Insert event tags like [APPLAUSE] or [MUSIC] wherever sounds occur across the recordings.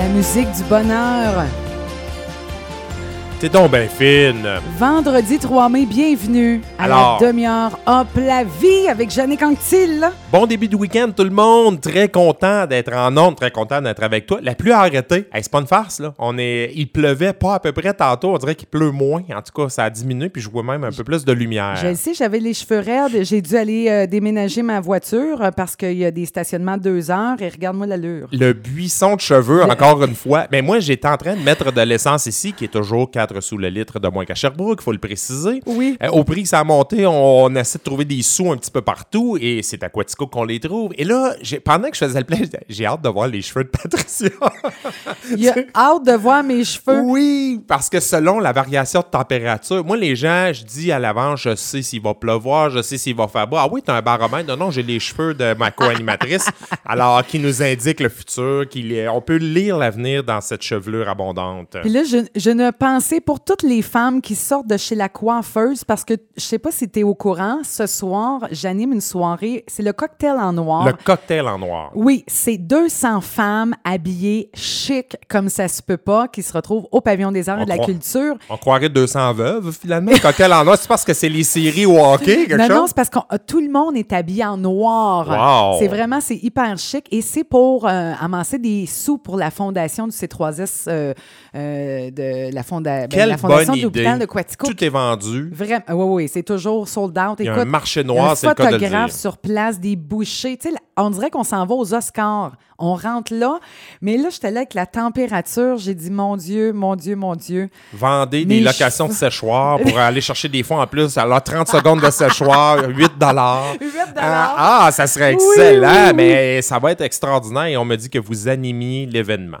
La musique du bonheur. T'es donc bien fine. Vendredi 3 mai, bienvenue à Alors? la demi-heure Hop la vie avec Jannick Anctil. Bon début de week-end, tout le monde. Très content d'être en onde, très content d'être avec toi. La pluie a arrêté. Hey, c'est pas une farce, là. On est... Il pleuvait pas à peu près tantôt. On dirait qu'il pleut moins. En tout cas, ça a diminué, puis je vois même un peu plus de lumière. Je le sais, j'avais les cheveux raides. J'ai dû aller euh, déménager ma voiture euh, parce qu'il y a des stationnements de deux heures et regarde-moi l'allure. Le buisson de cheveux, encore une fois. Mais moi, j'étais en train de mettre de l'essence ici, qui est toujours 4 sous le litre de moins qu'à Sherbrooke, il faut le préciser. Oui. Euh, au prix que ça a monté, on, on essaie de trouver des sous un petit peu partout et c'est à Quatico qu'on les trouve. Et là, pendant que je faisais le plein, j'ai- hâte de voir les cheveux de [LAUGHS] Patricia. Il a [LAUGHS] hâte de voir mes cheveux. Oui, parce que selon la variation de température, moi, les gens, je dis à l'avance, je sais s'il va pleuvoir, je sais s'il va faire beau. Ah oui, t'as un baromètre. Non, non, j'ai les cheveux de ma co-animatrice, [LAUGHS] alors qui nous indique le futur, qu'il est- on peut lire l'avenir dans cette chevelure abondante. Puis là, je, je ne pensais pour toutes les femmes qui sortent de chez la coiffeuse, parce que je sais pas si tu es au courant, ce soir, j'anime une soirée, c'est le cocktail en noir. Le cocktail en noir. Oui, c'est 200 femmes habillées chic comme ça se peut pas qui se retrouvent au pavillon des arts et de la croit- culture. On croirait 200 veuves, finalement. Le cocktail en noir, c'est parce que c'est les séries hockey, quelque Non, non, chose? c'est parce que tout le monde est habillé en noir. Wow. C'est vraiment, c'est hyper chic et c'est pour euh, amasser des sous pour la fondation du C3S, euh, euh, de la, fonda- ben, Quelle la fondation de l'hôpital de Quatico. Tout est vendu. Vraiment, oui, oui, c'est toujours sold out. Il y a Écoute, un marché noir, c'est le cas de le dire. sur place, des bouchées. Tu sais, on dirait qu'on s'en va aux Oscars. On rentre là. Mais là, j'étais là avec la température. J'ai dit, mon Dieu, mon Dieu, mon Dieu. Vendez des locations de séchoir pour [LAUGHS] aller chercher des fonds en plus. Alors, 30 secondes de séchoir, [LAUGHS] 8 dollars. 8 Ah, ah, ça serait Oui, excellent, oui, oui. mais ça va être extraordinaire et on me dit que vous animiez l'événement.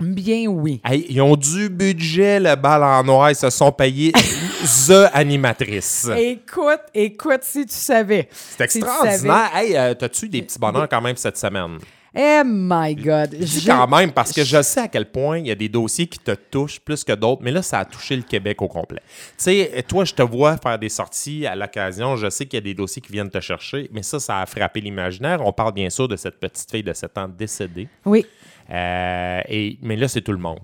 Bien oui. Hey, ils ont du budget, le bal en noir, ils se sont payés [LAUGHS] The Animatrice. Écoute, écoute, si tu savais. C'est Si tu extraordinaire. Hey, euh, t'as-tu des petits bonheurs quand même cette semaine? Eh my God. Je- quand même parce que je sais à quel point il y a des dossiers qui te touchent plus que d'autres, mais là, ça a touché le Québec au complet. Tu sais, toi, je te vois faire des sorties à l'occasion. Je sais qu'il y a des dossiers qui viennent te chercher, mais ça, ça a frappé l'imaginaire. On parle bien sûr de cette petite fille de 7 ans décédée. Oui. Euh, et, mais là, c'est tout le monde.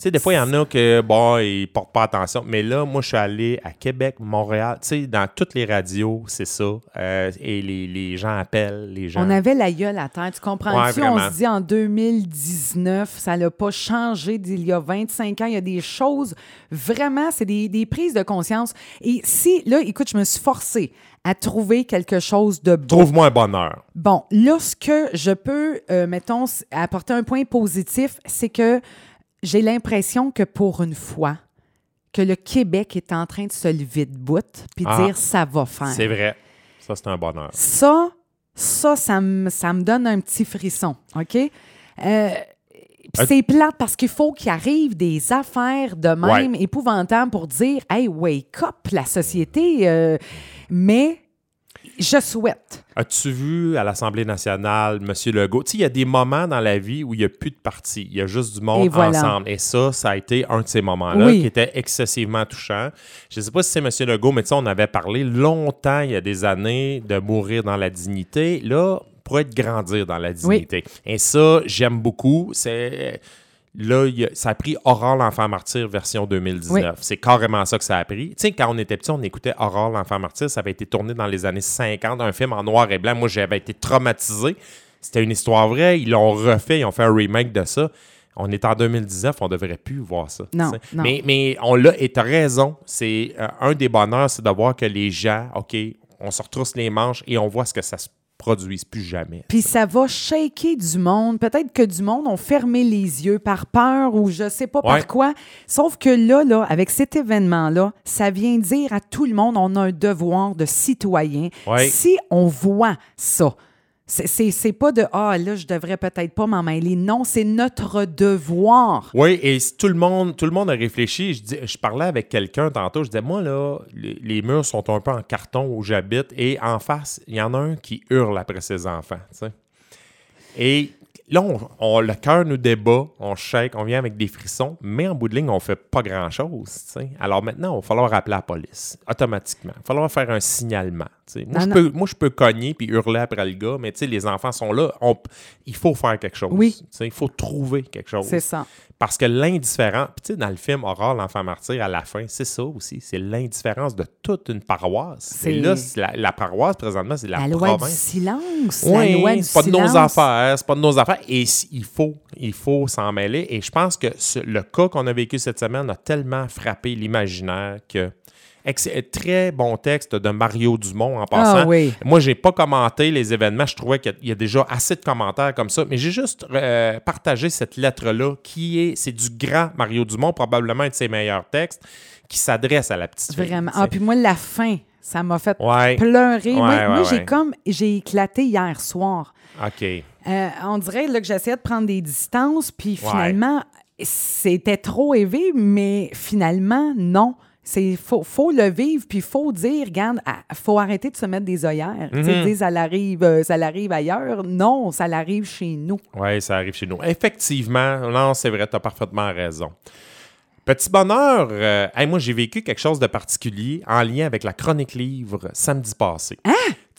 Tu sais, des fois, il y en a que, bon, ils portent pas attention. Mais là, moi, je suis allé à Québec, Montréal. Tu sais, dans toutes les radios, c'est ça. Euh, et les, les gens appellent, les gens... On avait la gueule à terre. Tu comprends-tu? Ouais, on se dit en 2019, ça n'a pas changé d'il y a 25 ans. Il y a des choses, vraiment, c'est des, des prises de conscience. Et si, là, écoute, je me suis forcée à trouver quelque chose de beau. Trouve-moi un bonheur. Bon, là, ce que je peux, euh, mettons, apporter un point positif, c'est que j'ai l'impression que pour une fois, que le Québec est en train de se lever de bout puis Ah. dire ça va faire. C'est vrai. Ça, c'est un bonheur. Ça, ça, ça me, ça me donne un petit frisson, OK? Euh, puis c'est plate parce qu'il faut qu'il arrive des affaires de même épouvantables pour dire Hey, wake up, la société. euh, mais je souhaite. As-tu vu à l'Assemblée nationale, M. Legault? Tu sais, il y a des moments dans la vie où il n'y a plus de parti. Il y a juste du monde Et voilà. ensemble. Et ça, ça a été un de ces moments-là Oui. qui était excessivement touchant. Je ne sais pas si c'est M. Legault, mais tu sais, on avait parlé longtemps, il y a des années, de mourir dans la dignité. Là, pour être grandir dans la dignité. Et ça, j'aime beaucoup. C'est. Là, a- ça a pris Aurore l'enfant martyr version 2019. C'est carrément ça que ça a pris. Tu sais, quand on était petit, on écoutait Aurore l'enfant martyr. Ça avait été tourné dans les années 50, un film en noir et blanc. Moi, j'avais été traumatisé. C'était une histoire vraie. Ils l'ont refait, ils ont fait un remake de ça. On est en 2019, on devrait plus voir ça. Non. Mais, mais on l'a, et as raison. C'est euh, un des bonheurs, c'est de voir que les gens, OK, on se retrousse les manches et on voit ce que ça se produise plus jamais. Puis ça va shaker du monde. Peut-être que du monde ont fermé les yeux par peur ou je sais pas Ouais. par quoi. Sauf que là, là, avec cet événement-là, ça vient dire à tout le monde, on a un devoir de citoyen. Ouais. Si on voit ça, c'est- pas de Ah, là, je devrais peut-être pas m'en mêler. Non, c'est notre devoir. Oui, et tout le monde, tout le monde a réfléchi. Je, parlais avec quelqu'un tantôt. Je disais, moi, là, les, murs sont un peu en carton où j'habite. Et en face, il y en a un qui hurle après ses enfants. Et là, on, on- le cœur nous débat, on shake, on vient avec des frissons, mais en bout de ligne, on fait pas grand-chose. Alors maintenant, il va falloir appeler la police, automatiquement. Il va falloir faire un signalement. Moi, Non, je peux, moi, je peux cogner puis hurler après le gars, mais les enfants sont là. on- il faut faire quelque chose. Oui. Il faut trouver quelque chose. C'est ça. Parce que l'indifférence, puis tu sais, dans le film Aurore, l'enfant martyr, à la fin, c'est ça aussi. C'est l'indifférence de toute une paroisse. C'est- là, la, la paroisse, présentement, c'est la, La, loi du silence. la Oui, loi du c'est pas de nos affaires, c'est pas de nos affaires. Et il faut, il faut s'en mêler. Et je pense que ce- le cas qu'on a vécu cette semaine a tellement frappé l'imaginaire que. Ex- Très bon texte de Mario Dumont en passant. Ah oui. Moi, j'ai pas commenté les événements. Je trouvais qu'il y a- déjà assez de commentaires comme ça. Mais j'ai juste euh, partagé cette lettre-là qui est, c'est du grand Mario Dumont, probablement un de ses meilleurs textes, qui s'adresse à la petite fille. Vraiment. Ah, puis moi, la fin, ça m'a fait Ouais. pleurer. moi, Ouais, moi, j'ai comme, j'ai éclaté hier soir. OK. Euh, on dirait là, que j'essayais de prendre des distances, puis finalement, c'était trop élevé, mais finalement, non. C'est faut, faut le vivre, puis faut dire, regarde, il faut arrêter de se mettre des œillères. Tu sais, Mhm. ça l'arrive, euh, ça l'arrive ailleurs. Non, ça l'arrive chez nous. Oui, ça arrive chez nous. Effectivement, non, c'est vrai, tu as parfaitement raison. Petit bonheur, euh, hey, moi j'ai vécu quelque chose de particulier en lien avec la chronique livre samedi passé.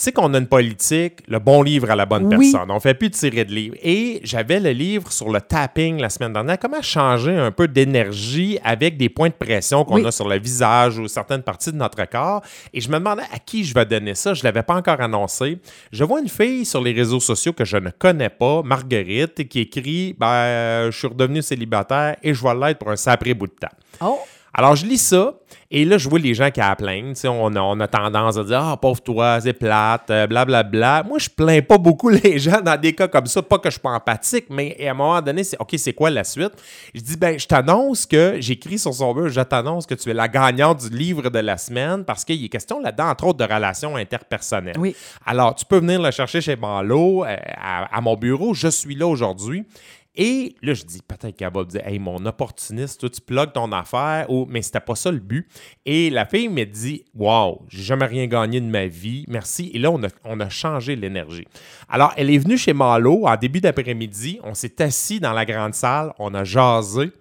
Tu sais qu'on a une politique, le bon livre à la bonne Oui. personne. On fait plus de tirer de livres. Et j'avais le livre sur le tapping la semaine dernière. Comment changer un peu d'énergie avec des points de pression qu'on Oui. a sur le visage ou certaines parties de notre corps? Et je me demandais à qui je vais donner ça. Je ne l'avais pas encore annoncé. Je vois une fille sur les réseaux sociaux que je ne connais pas, Marguerite, qui écrit ben, Je suis redevenu célibataire et je vais l'être pour un sapré bout de temps. Oh! Alors, je lis ça, et là, je vois les gens qui la plaignent. On a, on a tendance à dire Ah, pauvre toi, c'est plate, euh, blablabla. Moi, je plains pas beaucoup [LAUGHS] les gens dans des cas comme ça. Pas que je suis pas empathique, mais à un moment donné, c'est OK, c'est quoi la suite? Je dis Ben, je t'annonce que j'écris sur son mur, je t'annonce que tu es la gagnante du livre de la semaine parce qu'il est question là-dedans, entre autres, de relations interpersonnelles. Oui. Alors, tu peux venir le chercher chez Banlo, euh, à, à mon bureau. Je suis là aujourd'hui. Et là, je dis, peut-être qu'elle va me dire, hey, mon opportuniste, tu plugues ton affaire, ou, mais c'était pas ça le but. Et la fille me dit, wow, j'ai jamais rien gagné de ma vie, merci. Et là, on a, on a changé l'énergie. Alors, elle est venue chez Malo en début d'après-midi, on s'est assis dans la grande salle, on a jasé.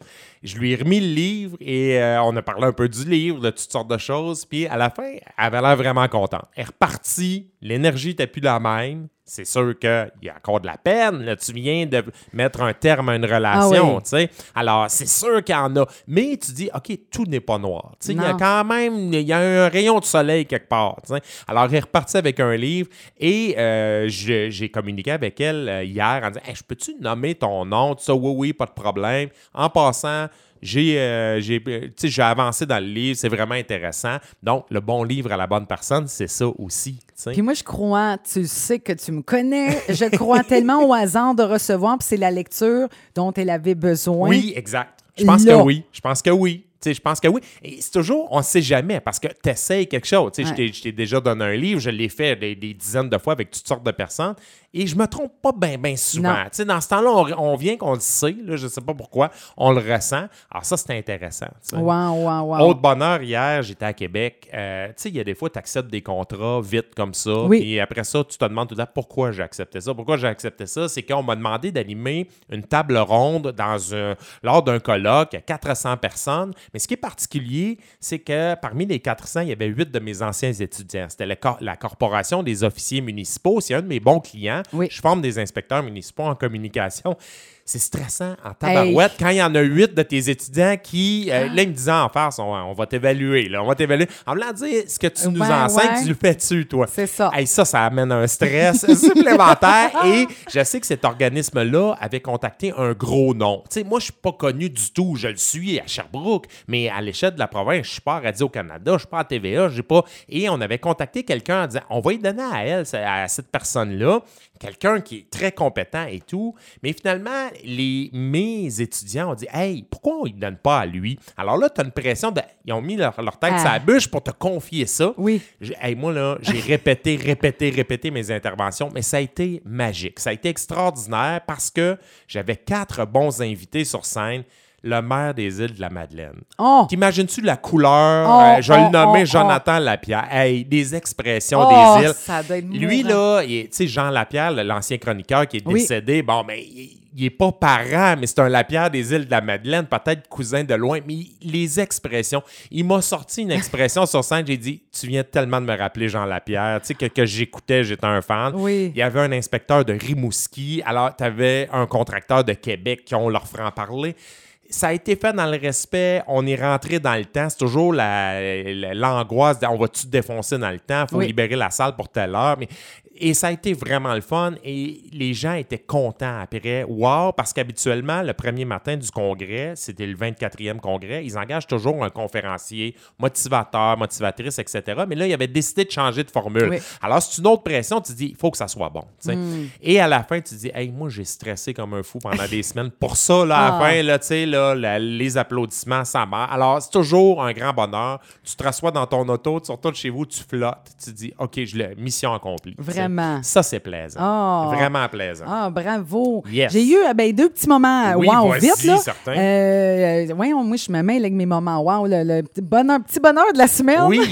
Je lui ai remis le livre et euh, on a parlé un peu du livre, de toutes sortes de choses. Puis à la fin, elle avait l'air vraiment contente. Elle est repartie, l'énergie n'était plus la même. C'est sûr qu'il y a encore de la peine. Là, tu viens de mettre un terme à une relation, Ah oui. tu sais. Alors, c'est sûr qu'il y en a. Mais tu dis, OK, tout n'est pas noir. Tu sais, Il y a quand même il y a un rayon de soleil quelque part. tu sais. Alors, elle est repartie avec un livre et euh, j'ai communiqué avec elle euh, hier en disant Hey, Je peux-tu nommer ton nom ça, oui, oui, pas de problème. En passant, j'ai euh, j'ai euh, avancé dans le livre, c'est vraiment intéressant. Donc, le bon livre à la bonne personne, c'est ça aussi. Puis moi, je crois, tu sais que tu me connais, je crois tellement au hasard de recevoir, puis c'est la lecture dont elle avait besoin. Oui, exact. Je pense Là. que oui. Je pense que oui. Je pense que oui. Et c'est toujours, on ne sait jamais parce que tu essayes quelque chose. Tu sais, je Ouais. t'ai- je t'ai déjà donné un livre, je l'ai fait des, des dizaines de fois avec toutes sortes de personnes et je me trompe pas bien, bien souvent. Dans ce temps-là, on, on vient qu'on le sait, là, je ne sais pas pourquoi, on le ressent. Alors, ça, c'est intéressant. Wow, wow, wow. Autre bonheur, hier, j'étais à Québec. Euh, tu sais, il y a des fois, tu acceptes des contrats vite comme ça. Oui. Et après ça, tu te demandes tout temps pourquoi j'ai accepté ça. Pourquoi j'ai accepté ça? C'est qu'on m'a demandé d'animer une table ronde dans un, lors d'un colloque à 400 personnes. Mais ce qui est particulier, c'est que parmi les 400, il y avait huit de mes anciens étudiants. C'était cor- la Corporation des officiers municipaux. C'est un de mes bons clients. Oui. Je forme des inspecteurs municipaux en communication. C'est stressant en tabarouette quand il y en a huit de tes étudiants qui, euh, là, ils me disaient en face, on, on va t'évaluer, là, on va t'évaluer. En voulant dire, ce que tu nous enseignes, ouais. tu le fais-tu, toi? C'est ça. Hey, ça, ça amène un stress [LAUGHS] supplémentaire. Et je sais que cet organisme-là avait contacté un gros nom. Sais, moi, je suis pas connu du tout. Je le suis à Sherbrooke, mais à l'échelle de la province, je suis pas à Radio-Canada, je suis pas à TVA, j'ai pas. Et on avait contacté quelqu'un en disant, on va y donner à elle, à cette personne-là, quelqu'un qui est très compétent et tout. Mais finalement, les, mes étudiants ont dit, hey, pourquoi on ne donne pas à lui? Alors là, tu as une pression de. Ils ont mis leur, leur tête Ah. sur la bûche pour te confier ça. Oui. J'ai- hey, moi, là, j'ai [LAUGHS] répété, répété, répété mes interventions, mais ça a été magique. Ça a été extraordinaire parce que j'avais quatre bons invités sur scène. Le maire des îles de la Madeleine. Oh! T'imagines-tu la couleur? Oh, euh, je vais oh, le nommer oh, Jonathan Lapierre. Hey, des expressions Oh, des îles. ça doit être Lui, mourant. là, tu sais, Jean Lapierre, l'ancien chroniqueur qui est Oui. décédé, bon, mais il, il est pas parent, mais c'est un Lapierre des îles de la Madeleine, peut-être cousin de loin, mais il- les expressions. Il m'a sorti une expression sur scène, j'ai dit, tu viens tellement de me rappeler Jean Lapierre, tu sais, que, que j'écoutais, j'étais un fan. Oui. Il y avait un inspecteur de Rimouski, alors tu avais un contracteur de Québec qui ont leur franc-parler. Ça a été fait dans le respect, on est rentré dans le temps. C'est toujours la- la- l'angoisse de on va-tu défoncer dans le temps, il faut Oui. libérer la salle pour telle heure. Mais, et ça a été vraiment le fun et les gens étaient contents après. Wow, parce qu'habituellement, le premier matin du congrès, c'était le 24e congrès, ils engagent toujours un conférencier, motivateur, motivatrice, etc. Mais là, ils avaient décidé de changer de formule. Oui. Alors, c'est une autre pression. Tu dis, il faut que ça soit bon. Hmm. Et à la fin, tu dis, hey, moi, j'ai stressé comme un fou pendant des [LAUGHS] semaines. Pour ça, là, à la Ah. fin, là, tu sais, là, la- les applaudissements, ça marche. Alors, c'est toujours un grand bonheur. Tu te rassois dans ton auto, tu retournes chez vous, tu flottes. Tu dis, OK, je l'ai, mission accomplie. sais. Vraiment. Ça, c'est plaisant. Ah. Vraiment plaisant. Ah, bravo. Yes. J'ai eu ben, deux petits moments Oui, wow vite. Là. certain. Euh, moi, je me mêle avec mes moments wow. Le, le petit, bonheur, petit bonheur de la semaine. Oui. [LAUGHS]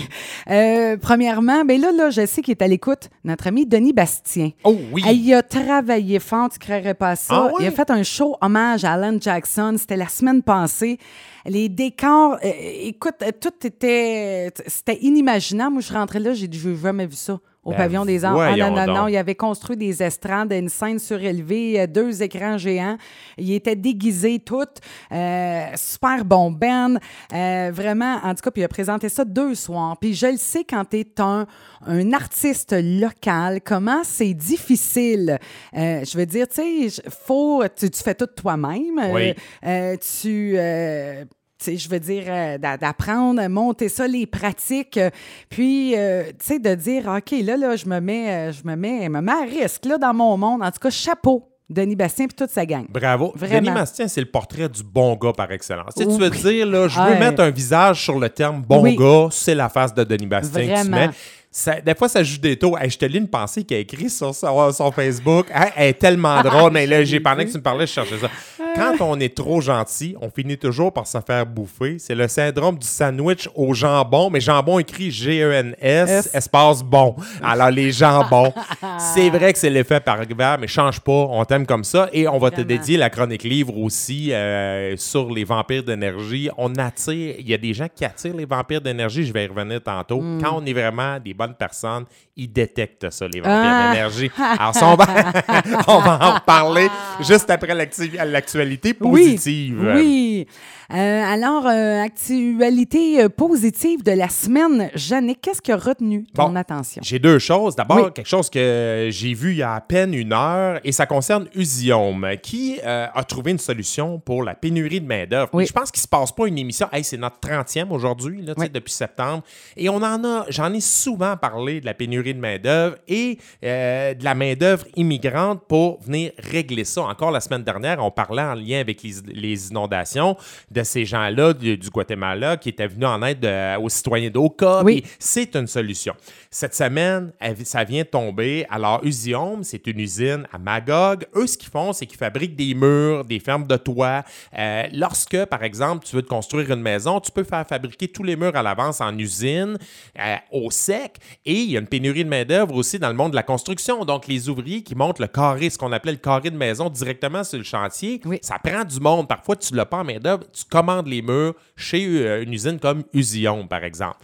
Euh, premièrement, ben là, là, je sais qu'il est à l'écoute, notre ami Denis Bastien. Oh oui. Il a travaillé fort, tu créerais pas ça. Ah oui? Il a fait un show hommage à Alan Jackson. C'était la semaine passée. Les décors, euh, écoute, tout était, c'était inimaginable. Moi, je rentrais là, j'ai dit, j'ai jamais vu ça au Ben, pavillon des Arts. Ah, non, non, non, il avait construit des estrades, une scène surélevée, euh, deux écrans géants. Il était déguisé tout. Euh, super bon Ben. Euh, vraiment, en tout cas, puis il a présenté ça deux soirs. Puis je le sais quand tu es un, un artiste local, comment c'est difficile. Euh, je veux dire, tu sais, faut, tu, tu fais tout toi-même. Oui. tu... je veux dire, euh, d'a- d'apprendre, monter ça, les pratiques, euh, puis, euh, tu sais, de dire, OK, là, là, je me mets, je me mets, me mets à risque, là, dans mon monde. En tout cas, chapeau, Denis Bastien, puis toute sa gang. Bravo. Vraiment. Denis Bastien, c'est le portrait du bon gars par excellence. Tu, sais, tu veux dire, là, je veux Ouais. mettre un visage sur le terme bon Oui. gars, c'est la face de Denis Bastien que tu mets. Ça- des fois, ça joue des taux. Hey, je te lis une pensée qu'il a écrite sur son, son Facebook. Hey, elle est tellement [LAUGHS] drôle. Mais là, j'ai pendant que tu me parlais, je cherchais ça. Quand on est trop gentil, on finit toujours par se faire bouffer. C'est le syndrome du sandwich au jambon, mais jambon écrit G-E-N-S, S. espace bon. Alors, les jambons. [LAUGHS] c'est vrai que c'est l'effet pervers, mais change pas. On t'aime comme ça. Et on va te dédier la chronique livre aussi euh, sur les vampires d'énergie. On attire, il y a des gens qui attirent les vampires d'énergie, je vais y revenir tantôt. Hmm. Quand on est vraiment des bonnes personnes, ils détectent ça, les vampires Ah. d'énergie. Alors, on va, [LAUGHS] on va en reparler juste après l'actualité positive. Oui. oui. Euh, alors, euh, actualité euh, positive de la semaine. Jannick, qu'est-ce qui a retenu ton Bon. attention? J'ai deux choses. D'abord, Oui. quelque chose que j'ai vu il y a à peine une heure et ça concerne Usium qui euh, a trouvé une solution pour la pénurie de main-d'œuvre. Oui. Je pense qu'il se passe pas une émission. Hey, c'est notre 30e aujourd'hui, là, Oui. depuis septembre. Et on en a, j'en ai souvent parlé de la pénurie de main-d'œuvre et euh, de la main-d'œuvre immigrante pour venir régler ça. Encore la semaine dernière, on parlait en lien avec les, les inondations de ces gens-là du, du Guatemala qui étaient venus en aide euh, aux citoyens d'Oka. Oui. C'est une solution. Cette semaine, elle- ça vient tomber. Alors, Usium, c'est une usine à Magog. Eux, ce qu'ils font, c'est qu'ils fabriquent des murs, des fermes de toit. Euh, lorsque, par exemple, tu veux te construire une maison, tu peux faire fabriquer tous les murs à l'avance en usine, euh, au sec. Et il y a une pénurie de main-d'œuvre aussi dans le monde de la construction. Donc, les ouvriers qui montent le carré, ce qu'on appelait le carré de maison directement sur le chantier, Oui. ça prend du monde. Parfois, tu ne l'as pas en main-d'œuvre, tu commandes les murs chez euh, une usine comme Usium, par exemple.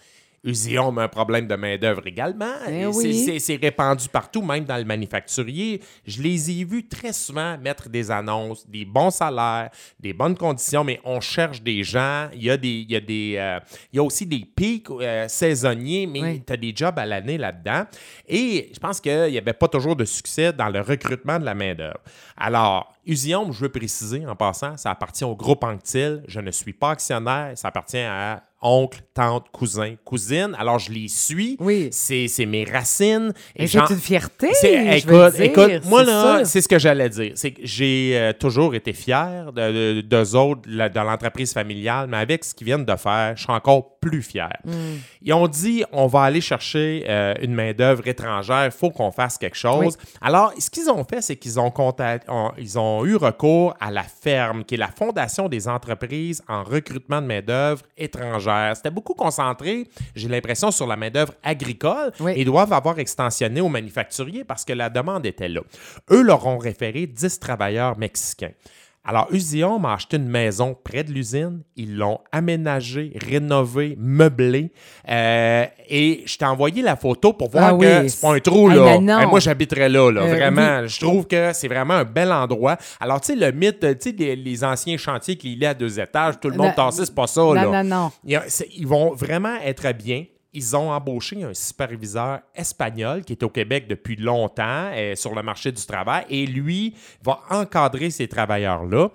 Usium a un problème de main-d'œuvre également. Eh oui. c'est- répandu partout, même dans le manufacturier. Je les ai vus très souvent mettre des annonces, des bons salaires, des bonnes conditions, mais on cherche des gens. Il y a, des, il y a, des, euh, il y a aussi des pics euh, saisonniers, mais Oui. tu as des jobs à l'année là-dedans. Et je pense qu'il n'y avait pas toujours de succès dans le recrutement de la main-d'œuvre. Alors, Usium, je veux préciser en passant, ça appartient au groupe Anctil. Je ne suis pas actionnaire, ça appartient à oncle, tante, cousin, cousine. Alors, je les suis. Oui. C'est mes racines. Et c'est une fierté. c'est- je veux écoute, dire, écoute, moi là, c'est ce que j'allais dire. C'est que j'ai euh, toujours été fier de, de- d'eux autres, de l'entreprise familiale, mais avec ce qu'ils viennent de faire, je suis encore plus fiers. Ils ont dit on va aller chercher euh, une main-d'œuvre étrangère, il faut qu'on fasse quelque chose. Alors, ce qu'ils ont fait, c'est qu'ils ont, ils ont eu recours à la ferme, qui est la fondation des entreprises en recrutement de main-d'œuvre étrangère. C'était beaucoup concentré, j'ai l'impression, sur la main-d'œuvre agricole et doivent avoir extensionné aux manufacturiers parce que la demande était là. Eux leur ont référé 10 travailleurs mexicains. Alors, Usion m'a acheté une maison près de l'usine. Ils l'ont aménagée, rénovée, meublée. Euh, et je t'ai envoyé la photo pour voir ah que c'est pas un trou, là. moi, j'habiterais là, là. Euh, vraiment. Je trouve que c'est vraiment un bel endroit. Alors, tu sais, le mythe, tu sais, les, anciens chantiers qui y à deux étages, tout le monde tassé, c'est pas ça, là. Non, non, non. Ils vont vraiment être bien ils ont embauché un superviseur espagnol qui est au Québec depuis longtemps euh, sur le marché du travail et lui va encadrer ces travailleurs-là.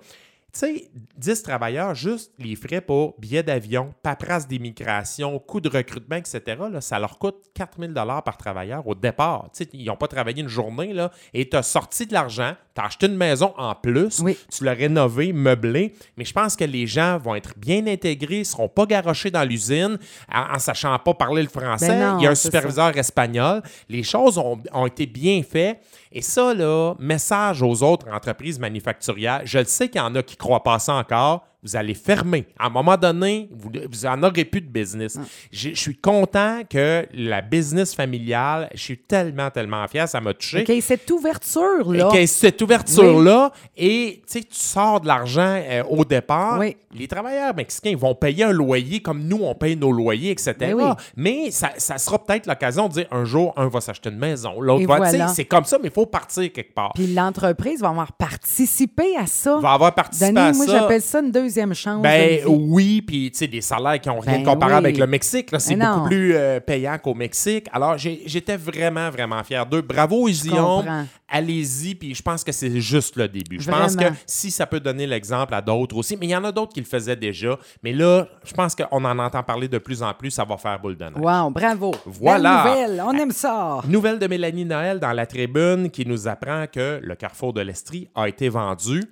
Tu sais, 10 travailleurs, juste les frais pour billets d'avion, paperasse d'immigration, coûts de recrutement, etc., là, ça leur coûte 4000 par travailleur au départ. Tu sais, ils n'ont pas travaillé une journée là, et tu as sorti de l'argent, tu as acheté une maison en plus, tu l'as rénovée, meublée, mais je pense que les gens vont être bien intégrés, ne seront pas garochés dans l'usine en, sachant pas parler le français. Ben Il y a un superviseur espagnol. Les choses ont, ont été bien faites. Et ça, là, message aux autres entreprises manufacturières, je le sais qu'il y en a qui ne croient pas ça encore, vous allez fermer. À un moment donné, vous, n'en aurez plus de business. Mm. Je suis content que la business familiale, je suis tellement, tellement fier, ça m'a touché. OK, cette ouverture-là. OK, cette ouverture-là, et tu sais, tu sors de l'argent euh, au départ. Les travailleurs mexicains vont payer un loyer comme nous, on paye nos loyers, etc. Ben mais ça, sera peut-être l'occasion de dire un jour, un va s'acheter une maison, l'autre va. C'est comme ça, mais il faut partir quelque part. Puis l'entreprise va avoir participé à ça. Va avoir participé à ça. Moi, j'appelle ça une deuxième chance. Ben oui, puis tu sais, des salaires qui n'ont rien de ben comparable avec le Mexique. C'est beaucoup plus euh, payant qu'au Mexique. Alors, j'étais vraiment, vraiment fier d'eux. Bravo, Ision. Allez-y, puis je pense que c'est juste le début. Je pense que si ça peut donner l'exemple à d'autres aussi, mais il y en a d'autres qui le faisaient déjà. Mais là, je pense qu'on en entend parler de plus en plus, ça va faire boule de neige. Wow, bravo. Voilà. nouvelle, on aime ça. Nouvelle de Mélanie Noël dans la tribune qui nous apprend que le carrefour de l'Estrie a été vendu.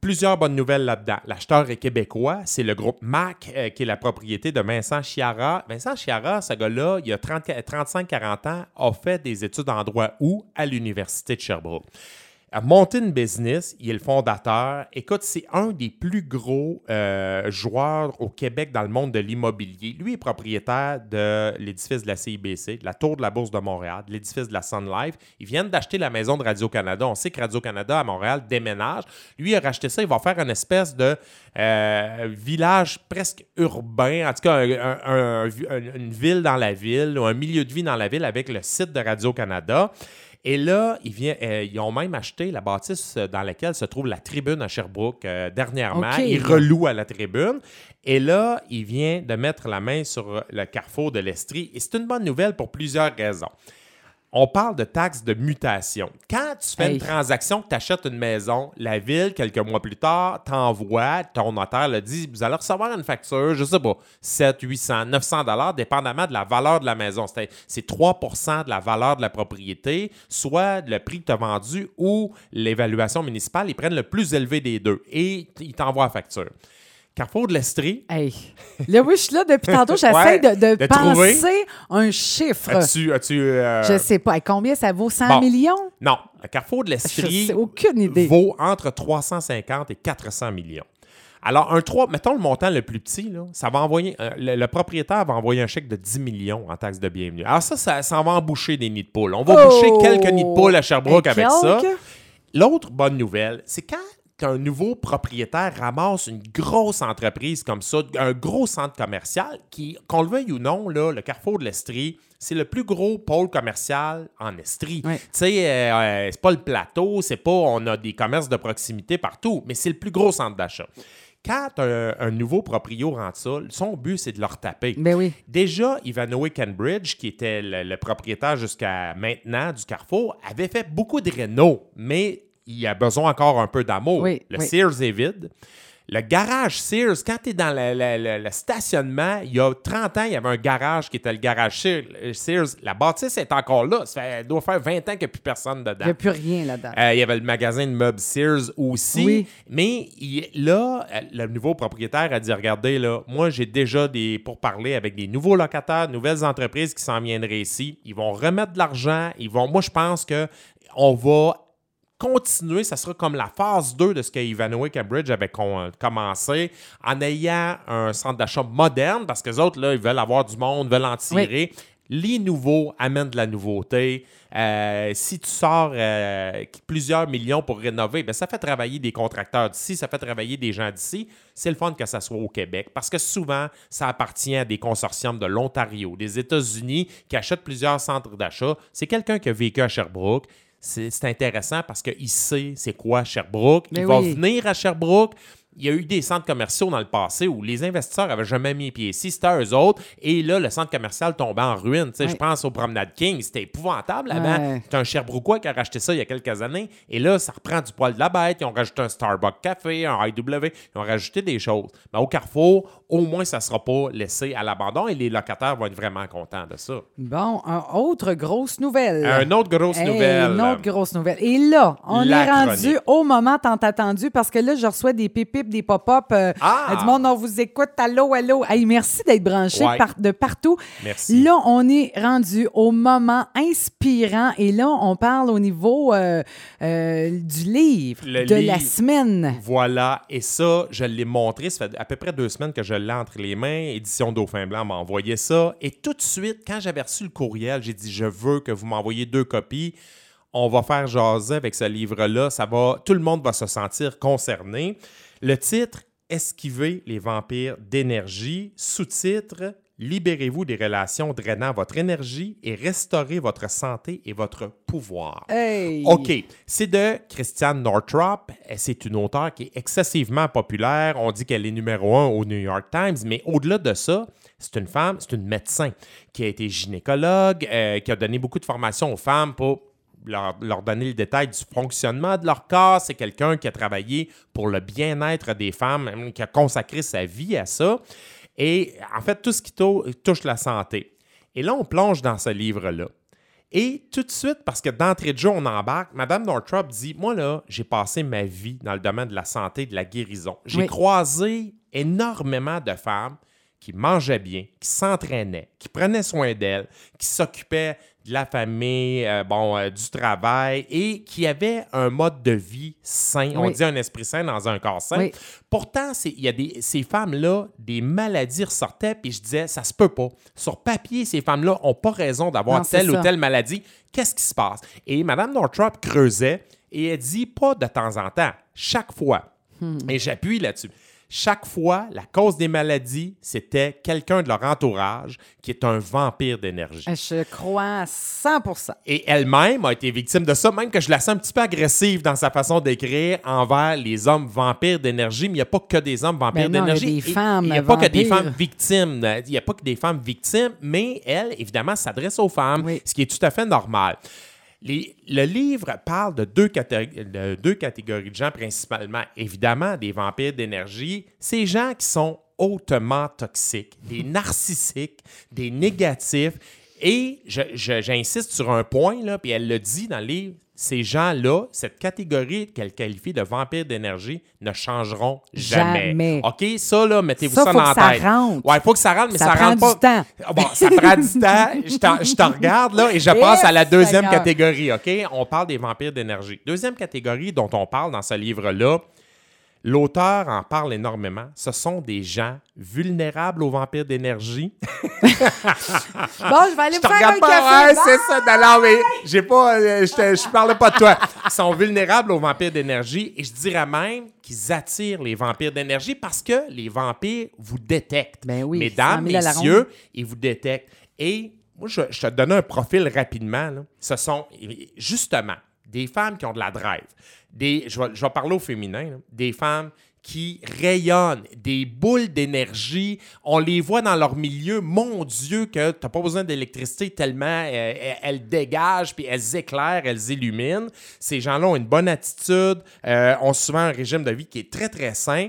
Plusieurs bonnes nouvelles là-dedans. L'acheteur est québécois. C'est le groupe MAC euh, qui est la propriété de Vincent Chiara. Vincent Chiara, ce gars-là, il y a 35-40 ans, a fait des études en droit où? À l'Université de Sherbrooke a monté une business, il est le fondateur. Écoute, c'est un des plus gros euh, joueurs au Québec dans le monde de l'immobilier. Lui est propriétaire de l'édifice de la CIBC, de la Tour de la Bourse de Montréal, de l'édifice de la Sun Life. Ils viennent d'acheter la maison de Radio-Canada. On sait que Radio-Canada à Montréal déménage. Lui il a racheté ça. Il va faire une espèce de euh, village presque urbain, en tout cas une ville dans la ville ou un milieu de vie dans la ville avec le site de Radio-Canada. Et là, ils, euh, ils ont même acheté la bâtisse dans laquelle se trouve la tribune à Sherbrooke euh, dernièrement. Ils relouent à la tribune. Et là, il vient de mettre la main sur le carrefour de l'Estrie. Et c'est une bonne nouvelle pour plusieurs raisons on parle de taxes de mutation. Quand tu fais une transaction, que tu achètes une maison, la ville, quelques mois plus tard, t'envoie, ton notaire le dit, vous allez recevoir une facture, je sais pas, 7, 800, 900 dollars, dépendamment de la valeur de la maison. C'est 3% de la valeur de la propriété, soit le prix que tu as vendu ou l'évaluation municipale, ils prennent le plus élevé des deux et ils t'envoient la facture. Carrefour de l'Estrie. Hey. Là, oui, je suis là depuis tantôt. J'essaie de, penser un chiffre. As-tu. As euh... Je sais pas. Combien ça vaut? 100 millions? Non. Carrefour de l'Estrie. aucune idée. Vaut entre 350 et 400 millions. Alors, un 3, mettons le montant le plus petit, là, ça va envoyer, euh, le, propriétaire va envoyer un chèque de 10 millions en taxes de bienvenue. Alors, ça, ça, ça va emboucher des nids de poules. On va boucher quelques nids de poules à Sherbrooke avec ça. L'autre bonne nouvelle, c'est quand qu'un nouveau propriétaire ramasse une grosse entreprise comme ça, un gros centre commercial, qui, qu'on le veuille ou non, là, le Carrefour de l'Estrie, c'est le plus gros pôle commercial en Estrie. Tu sais, euh, euh, c'est pas le plateau, c'est pas on a des commerces de proximité partout, mais c'est le plus gros centre d'achat. Quand un, nouveau proprio rentre ça, son but, c'est de leur taper. Ben oui. Déjà, Ivanhoe Cambridge, qui était le, le propriétaire jusqu'à maintenant du Carrefour, avait fait beaucoup de rénaux, mais il a besoin encore un peu d'amour. le Sears est vide. Le garage Sears, quand tu es dans le, le- le- le stationnement, il y a 30 ans, il y avait un garage qui était le garage Sears. Sears. La bâtisse est encore là. Ça fait- elle doit faire 20 ans qu'il n'y a plus personne dedans. Il n'y a plus rien là-dedans. Euh, il y avait le magasin de meubles Sears aussi. Oui. Mais il- là, euh, le nouveau propriétaire a dit Regardez, là, moi, j'ai déjà des pour parler avec des nouveaux locataires, nouvelles entreprises qui s'en viendraient ici. Ils vont remettre de l'argent. Ils vont. Moi, je pense que on va continuer, ça sera comme la phase 2 de ce que Ivanhoe Cambridge avait con- commencé, en ayant un centre d'achat moderne, parce que les autres, là, ils veulent avoir du monde, veulent en tirer. Les nouveaux amènent de la nouveauté. Euh, si tu sors euh, plusieurs millions pour rénover, ben, ça fait travailler des contracteurs d'ici, ça fait travailler des gens d'ici. C'est le fun que ça soit au Québec parce que souvent, ça appartient à des consortiums de l'Ontario, des États-Unis qui achètent plusieurs centres d'achat. C'est quelqu'un qui a vécu à Sherbrooke. C'est intéressant parce qu'il sait c'est quoi Sherbrooke. Mais Il va venir à Sherbrooke. Il y a eu des centres commerciaux dans le passé où les investisseurs n'avaient jamais mis pied ici. C'était eux autres. Et là, le centre commercial tombait en ruine. Je pense au Promenade King. C'était épouvantable avant. Ouais. C'est un Sherbrookeois qui a racheté ça il y a quelques années. Et là, ça reprend du poil de la bête. Ils ont rajouté un Starbucks Café, un IW. Ils ont rajouté des choses. Mais au Carrefour, au moins, ça ne sera pas laissé à l'abandon et les locataires vont être vraiment contents de ça. Bon, un autre grosse nouvelle. Un autre grosse Hey, nouvelle. Une autre grosse nouvelle. Et là, on La est rendu chronique. au moment tant attendu parce que là, je reçois des des pop-up. euh, Ah! euh, du monde, on vous écoute. Allô, allô. Hey, merci d'être branché Ouais. par- de partout. Merci. Là, on est rendu au moment inspirant et là, on parle au niveau euh, euh, du livre Le de la semaine. Voilà, et ça, je l'ai montré. Ça fait à peu près deux semaines que je l'ai entre les mains. Édition Dauphin Blanc m'a envoyé ça. Et tout de suite, quand j'avais reçu le courriel, j'ai dit Je veux que vous m'envoyiez deux copies. On va faire jaser avec ce livre-là. Ça va, tout le monde va se sentir concerné. Le titre Esquiver les vampires d'énergie. Sous-titre Libérez-vous des relations drainant votre énergie et restaurez votre santé et votre pouvoir. Hey! OK. C'est de Christiane Northrop. C'est une auteure qui est excessivement populaire. On dit qu'elle est numéro un au New York Times, mais au-delà de ça, c'est une femme, c'est une médecin qui a été gynécologue, euh, qui a donné beaucoup de formations aux femmes pour leur, leur donner le détail du fonctionnement de leur corps. C'est quelqu'un qui a travaillé pour le bien-être des femmes, qui a consacré sa vie à ça. Et en fait, tout ce qui tou- touche la santé. Et là, on plonge dans ce livre-là. Et tout de suite, parce que d'entrée de jeu, on embarque, Madame Northrop dit Moi, là, j'ai passé ma vie dans le domaine de la santé et de la guérison. J'ai Oui. croisé énormément de femmes qui mangeaient bien, qui s'entraînaient, qui prenaient soin d'elles, qui s'occupaient de la famille, euh, bon, euh, du travail et qui avaient un mode de vie sain. On dit un esprit sain dans un corps sain. Oui. Pourtant, il y a des, ces femmes-là, des maladies ressortaient, puis je disais, ça se peut pas. Sur papier, ces femmes-là n'ont pas raison d'avoir telle ou telle maladie. Qu'est-ce qui se passe? Et Mme Northrop creusait et elle dit pas de temps en temps, chaque fois. Hmm. Et j'appuie là-dessus. Chaque fois, la cause des maladies, c'était quelqu'un de leur entourage qui est un vampire d'énergie. Je crois à 100 Et elle-même a été victime de ça, même que je la sens un petit peu agressive dans sa façon d'écrire envers les hommes vampires d'énergie. Mais il n'y a pas que des hommes vampires Ben d'énergie. Il n'y a pas que des femmes victimes. Il n'y a pas que des femmes victimes, mais elle, évidemment, s'adresse aux femmes, Oui. ce qui est tout à fait normal. Les- le livre parle de deux, catég- de deux catégories de gens, principalement, évidemment, des vampires d'énergie. Ces gens qui sont hautement toxiques, des [LAUGHS] narcissiques, des négatifs. Et je- je- j'insiste sur un point, là, puis elle le dit dans le livre, ces gens-là, cette catégorie qu'elle qualifie de vampires d'énergie, ne changeront jamais. Jamais. OK? Ça, là, mettez-vous Ça, ça, faut dans que la ça tête. rentre. Ouais, il faut que ça rentre, mais Ça ça, rentre pas. du temps. Ah Bon, ça prend du [LAUGHS] temps. Je te regarde, là, et je passe à la deuxième Seigneur. catégorie, OK? On parle des vampires d'énergie. Deuxième catégorie dont on parle dans ce livre-là, l'auteur en parle énormément. Ce sont des gens vulnérables aux vampires d'énergie. [LAUGHS] Bon, je vais aller Je me faire un pas, café. ouais, c'est ça. Non, non, mais j'ai pas, euh, je, je parlais pas de toi. Ils sont vulnérables aux vampires d'énergie et je dirais même qu'ils attirent les vampires d'énergie parce que les vampires vous détectent. Ben oui, Mesdames, 100 000 à la messieurs, ils vous détectent. Et moi, je, je te donne un profil rapidement. là. Ce sont justement des femmes qui ont de la drive. Des, je, vais, parler au féminin. Des femmes qui rayonnent, des boules d'énergie. On les voit dans leur milieu. Mon Dieu, que tu n'as pas besoin d'électricité tellement euh, elles, elles dégagent, puis elles éclairent, elles illuminent. Ces gens-là ont une bonne attitude, euh, ont souvent un régime de vie qui est très, très sain.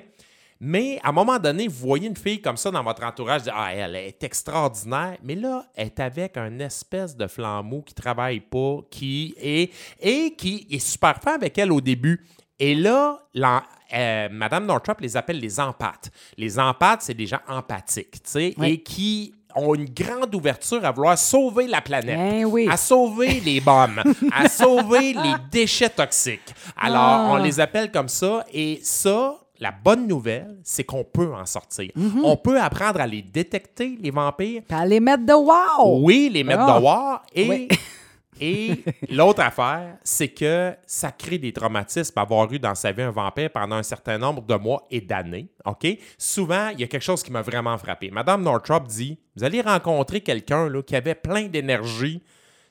Mais à un moment donné, vous voyez une fille comme ça dans votre entourage, vous dites, ah, elle est extraordinaire, mais là, elle est avec un espèce de flambeau qui travaille pas, qui est et qui est super fin avec elle au début. Et là, la, euh, Madame Northrop les appelle les empathes. Les empathes, c'est des gens empathiques, tu sais, Oui. et qui ont une grande ouverture à vouloir sauver la planète, oui. à sauver les bombes, à sauver les déchets toxiques. Alors, Ah. on les appelle comme ça, et ça, la bonne nouvelle, c'est qu'on peut en sortir. Mm-hmm. On peut apprendre à les détecter, les vampires, Puis à les mettre de wow! oui, les mettre Ah. dehors. Et, Oui. [LAUGHS] et l'autre affaire, c'est que ça crée des traumatismes avoir eu dans sa vie un vampire pendant un certain nombre de mois et d'années. OK? Souvent, il y a quelque chose qui m'a vraiment frappé. Madame Northrop dit Vous allez rencontrer quelqu'un qui avait plein d'énergie.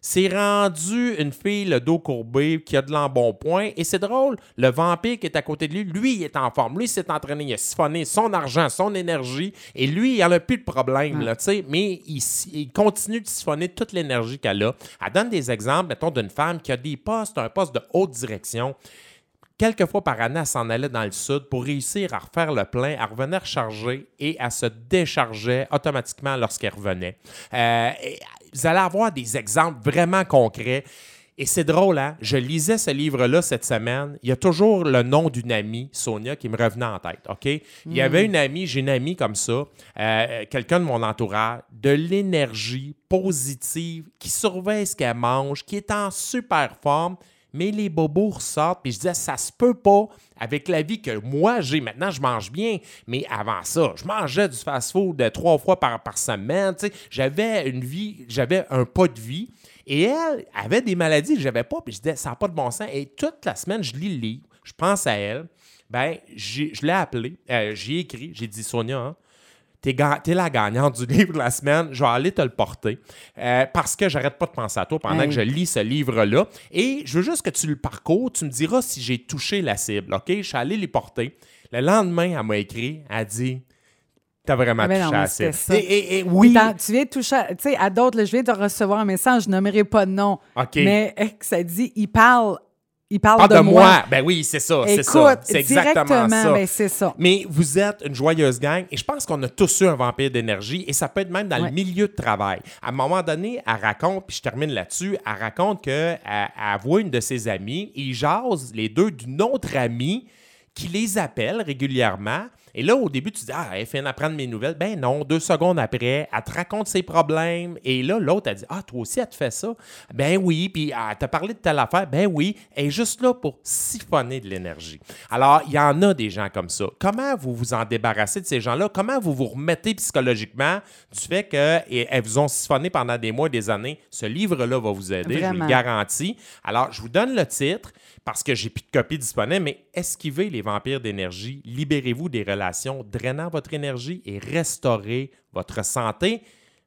C'est rendu une fille le dos courbé qui a de l'embonpoint. Et c'est drôle, le vampire qui est à côté de lui, lui, il est en forme. Lui, il s'est entraîné, il a siphonné son argent, son énergie. Et lui, il n'en a plus de problème, là, tu sais. Mais il, il continue de siphonner toute l'énergie qu'elle a. Elle donne des exemples, mettons, d'une femme qui a des postes, un poste de haute direction. Quelques fois par année, elle s'en allait dans le sud pour réussir à refaire le plein, à revenir recharger et elle se déchargeait automatiquement lorsqu'elle revenait. Euh, vous allez avoir des exemples vraiment concrets. Et c'est drôle, hein? Je lisais ce livre-là cette semaine. Il y a toujours le nom d'une amie, Sonia, qui me revenait en tête, OK? Il y avait une amie, j'ai une amie comme ça, euh, quelqu'un de mon entourage, de l'énergie positive, qui surveille ce qu'elle mange, qui est en super forme, mais les bobos ressortent. Puis je disais, ça se peut pas avec la vie que moi j'ai. Maintenant, je mange bien, mais avant ça, je mangeais du fast-food trois fois par, par semaine. J'avais une vie, j'avais un pas de vie. Et elle avait des maladies que j'avais pas. Puis je disais, ça n'a pas de bon sens. Et toute la semaine, je lis le livre, je pense à elle. Ben, je l'ai appelée, euh, j'ai écrit, j'ai dit, Sonia, hein, T'es, t'es la gagnante du [LAUGHS] livre de la semaine. Je vais aller te le porter euh, parce que j'arrête pas de penser à toi pendant Hey. que je lis ce livre-là. Et je veux juste que tu le parcours. Tu me diras si j'ai touché la cible. OK? Je suis allé les porter. Le lendemain, elle m'a écrit. Elle a dit T'as vraiment Ah ben non, touché la cible. ça. Et, et- et oui. Attends, tu viens de toucher, à- tu sais, à d'autres, je viens de recevoir un message, je nommerai pas de nom. OK. Mais eh, que ça dit, il parle, il parle Ah, de, de moi. Ben oui, c'est ça. C'est ça. C'est exactement ça. ben c'est ça. Mais vous êtes une joyeuse gang et je pense qu'on a tous eu un vampire d'énergie et ça peut être même dans Ouais. le milieu de travail. À un moment donné, elle raconte, puis je termine là-dessus, elle raconte qu'elle elle voit une de ses amies, ils jasent les deux d'une autre amie qui les appelle régulièrement. Et là, au début, tu dis, ah, elle vient d'apprendre mes nouvelles. Ben non, deux secondes après, elle te raconte ses problèmes. Et là, l'autre, elle dit, ah, toi aussi, elle te fait ça? Ben oui, puis elle t'a parlé de telle affaire? Ben oui, elle est juste là pour siphonner de l'énergie. Alors, il y en a des gens comme ça. Comment vous vous en débarrassez de ces gens-là? Comment vous vous remettez psychologiquement du fait qu'elles vous ont siphonné pendant des mois et des années? Ce livre-là va vous aider, je vous le garantis. Alors, je vous donne le titre parce que j'ai plus de copies disponibles, mais esquivez les vampires d'énergie, libérez-vous des relations drainant votre énergie et restaurez votre santé.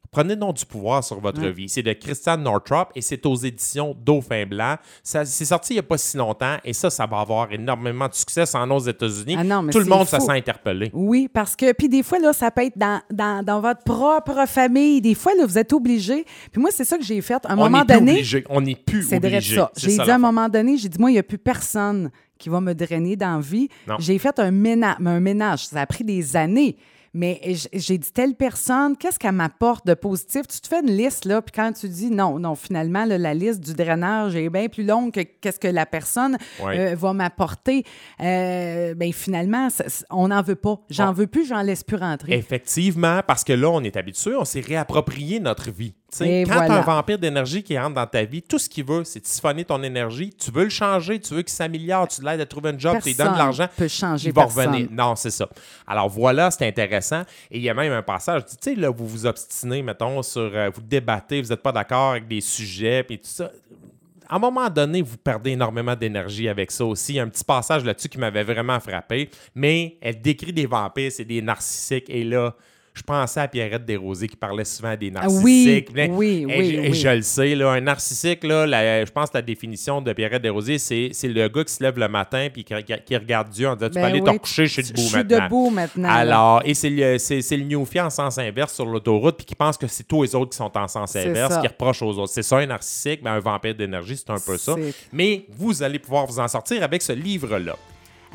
Prenez donc du pouvoir sur votre vie. C'est de Christian Northrop et c'est aux éditions Dauphin Blanc. Ça- C'est sorti il n'y a pas si longtemps et ça, ça va avoir énormément de succès en aux États-Unis. Ah Tout le monde se fou. sent interpellé. Oui, parce que, puis des fois, là, ça peut être dans, dans, dans votre propre famille. Des fois, là, vous êtes obligé. Puis moi, c'est ça que j'ai fait. À un On moment n'est plus donné, obligé. On n'est plus c'est vrai de obligé. ça. C'est J'ai dit à un moment donné, j'ai dit, moi, il n'y a plus personne qui va me drainer dans la vie. Non. J'ai fait un ménage, un ménage. Ça a pris des années. Mais j'ai dit, telle personne, qu'est-ce qu'elle m'apporte de positif? Tu te fais une liste, là, puis quand tu dis non, non, finalement, là, la liste du drainage est bien plus longue que qu'est-ce que la personne Ouais. euh, va m'apporter, euh, ben finalement, on n'en veut pas. J'en veux plus, j'en laisse plus rentrer. Effectivement, parce que là, on est habitué, on s'est réapproprié notre vie. Tu quand voilà. un vampire d'énergie qui rentre dans ta vie, tout ce qu'il veut, c'est siphonner ton énergie. Tu veux le changer, tu veux qu'il s'améliore, tu l'aides à trouver un job, tu lui donnes de l'argent. peut changer il va personne. revenir. Non, c'est ça. Alors voilà, c'est intéressant. Et il y a même un passage, tu sais, là, vous vous obstinez, mettons, sur. euh, vous débattez, vous n'êtes pas d'accord avec des sujets, puis tout ça à un moment donné, vous perdez énormément d'énergie avec ça aussi. Il y a un petit passage là-dessus qui m'avait vraiment frappé. Mais elle décrit des vampires, c'est des narcissiques. Et là, je pensais à Pierrette Desrosiers qui parlait souvent des Ah oui, narcissiques. Oui, et oui, je, et oui. je le sais, là, un narcissique, là, la- je pense que la définition de Pierrette Desrosiers, c'est, c'est le gars qui se lève le matin puis qui, qui regarde Dieu en disant Tu Ben peux aller oui, te coucher, je suis je debout suis maintenant. debout maintenant. Alors, et c'est le, c'est, c'est le newfie en sens inverse sur l'autoroute puis qui pense que c'est tous les autres qui sont en sens inverse, qui reprochent aux autres. C'est ça un narcissique, mais un vampire d'énergie, c'est un peu ça. Mais vous allez pouvoir vous en sortir avec ce livre-là.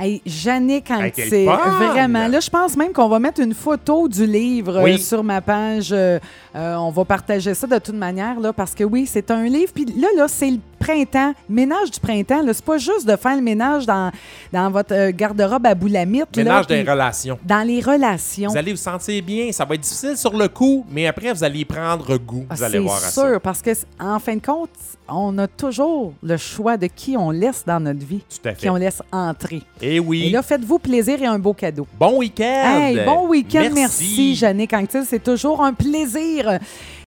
Hey, Jannick vraiment. Là, je pense même qu'on va mettre une photo du livre euh, sur ma page. Euh, euh, on va partager ça de toute manière, là, parce que oui, c'est un livre. Puis là, là, c'est le printemps, ménage du printemps. C'est pas juste de faire le ménage dans, dans votre euh, garde-robe à boulamite. là, Ménage des relations. Dans les relations. Vous allez vous sentir bien. Ça va être difficile sur le coup, mais après, vous allez y prendre goût. Ah, Vous allez voir à C'est sûr, parce que en fin de compte, on a toujours le choix de qui on laisse dans notre vie, Tout à fait. qui on laisse entrer. Et oui. Et là, faites-vous plaisir et un beau cadeau. bon week-end. Hey, bon week-end, merci, Jannick Anctil. C'est toujours un plaisir dire euh,